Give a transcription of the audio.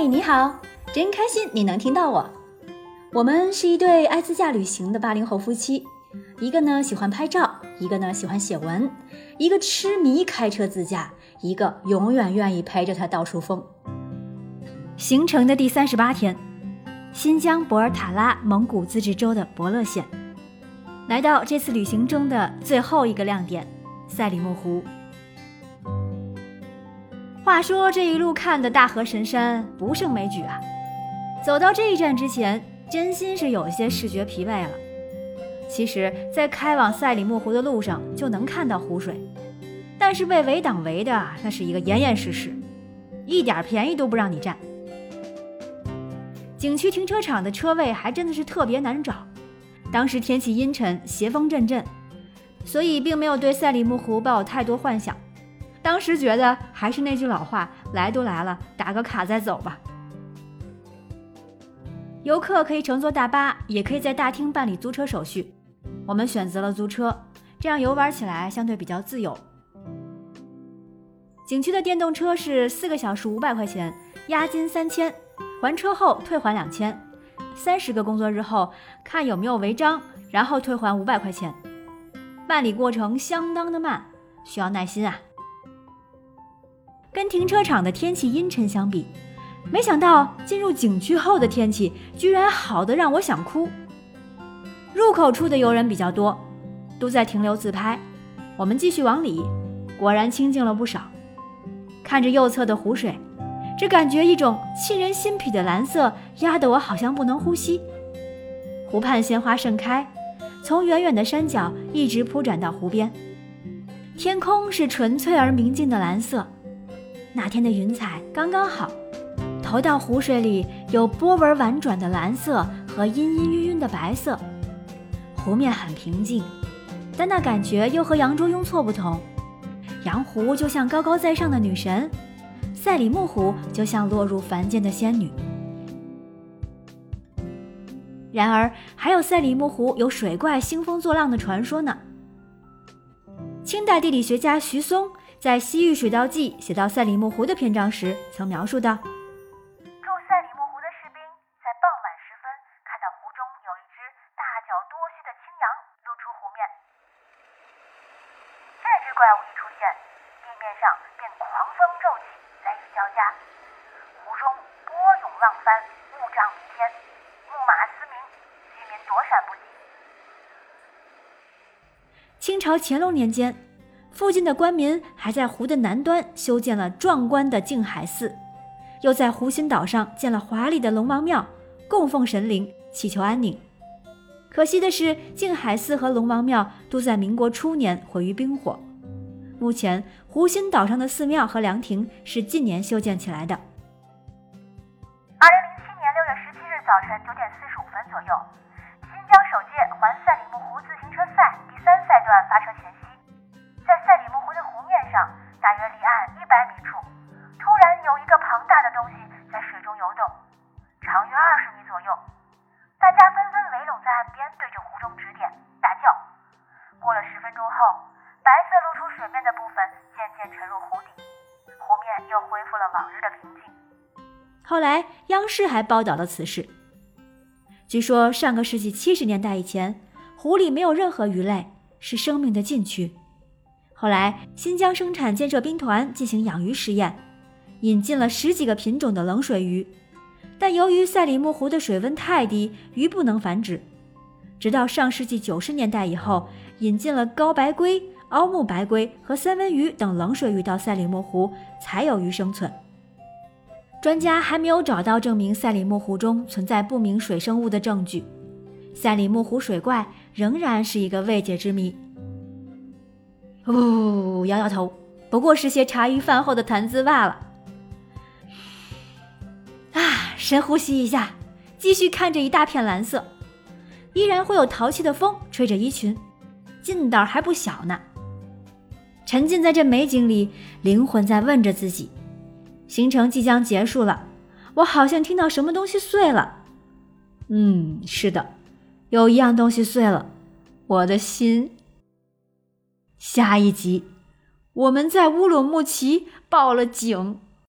嘿，你好，真开心你能听到我。我们是一对爱自驾旅行的八零后夫妻，一个呢喜欢拍照，一个呢喜欢写文，一个痴迷开车自驾，一个永远愿意陪着他到处疯。行程的第三十八天，新疆博尔塔拉蒙古自治州的博乐县，来到这次旅行中的最后一个亮点——赛里木湖。话说这一路看的大河神山不胜枚举啊！走到这一站之前，真心是有些视觉疲惫了。其实，在开往赛里木湖的路上就能看到湖水，但是被围挡围的那是一个严严实实，一点便宜都不让你占。景区停车场的车位还真的是特别难找。当时天气阴沉，斜风阵阵，所以并没有对赛里木湖抱有太多幻想。当时觉得还是那句老话，来都来了，打个卡再走吧。游客可以乘坐大巴，也可以在大厅办理租车手续。我们选择了租车，这样游玩起来相对比较自由。景区的电动车是四个小时五百块钱，押金三千，还车后退还两千，三十个工作日后看有没有违章，然后退还五百块钱。办理过程相当的慢，需要耐心啊。跟停车场的天气阴沉相比，没想到进入景区后的天气居然好的让我想哭。入口处的游人比较多，都在停留自拍。我们继续往里，果然清静了不少。看着右侧的湖水，只感觉一种沁人心脾的蓝色压得我好像不能呼吸。湖畔鲜花盛开，从远远的山脚一直铺展到湖边，天空是纯粹而明净的蓝色。那天的云彩刚刚好，投到湖水里有波纹婉转的蓝色和阴阴晕晕的白色。湖面很平静，但那感觉又和扬州雍措不同。洋湖就像高高在上的女神，赛里木湖就像落入凡间的仙女。然而，还有赛里木湖有水怪兴风作浪的传说呢。清代地理学家徐松。在《西域水道记》写到赛里木湖的篇章时，曾描述到：住赛里木湖的士兵在傍晚时分看到湖中有一只大脚多须的青羊露出湖面。这只怪物一出现，地面上便狂风骤起，雷雨交加，湖中波涌浪翻，雾障弥天，木马嘶鸣，居民躲闪不及。清朝乾隆年间。附近的官民还在湖的南端修建了壮观的静海寺，又在湖心岛上建了华丽的龙王庙，供奉神灵，祈求安宁。可惜的是，静海寺和龙王庙都在民国初年毁于兵火。目前，湖心岛上的寺庙和凉亭是近年修建起来的。二零零七年六月十七日早晨九点四十五分左右，新疆首届环赛里木湖自行车赛第三赛段发车前夕。上，大约离岸一百米处，突然有一个庞大的东西在水中游动，长约二十米左右。大家纷纷围拢在岸边，对着湖中指点，大叫。过了十分钟后，白色露出水面的部分渐渐沉入湖底，湖面又恢复了往日的平静。后来，央视还报道了此事。据说，上个世纪七十年代以前，湖里没有任何鱼类，是生命的禁区。后来，新疆生产建设兵团进行养鱼实验，引进了十几个品种的冷水鱼，但由于赛里木湖的水温太低，鱼不能繁殖。直到上世纪九十年代以后，引进了高白鲑、凹木白龟和三文鱼等冷水鱼到赛里木湖，才有鱼生存。专家还没有找到证明赛里木湖中存在不明水生物的证据，赛里木湖水怪仍然是一个未解之谜。呜，摇摇头，不过是些茶余饭后的谈资罢了。啊，深呼吸一下，继续看着一大片蓝色，依然会有淘气的风吹着衣裙，劲道还不小呢。沉浸在这美景里，灵魂在问着自己：行程即将结束了，我好像听到什么东西碎了。嗯，是的，有一样东西碎了，我的心。下一集，我们在乌鲁木齐报了警。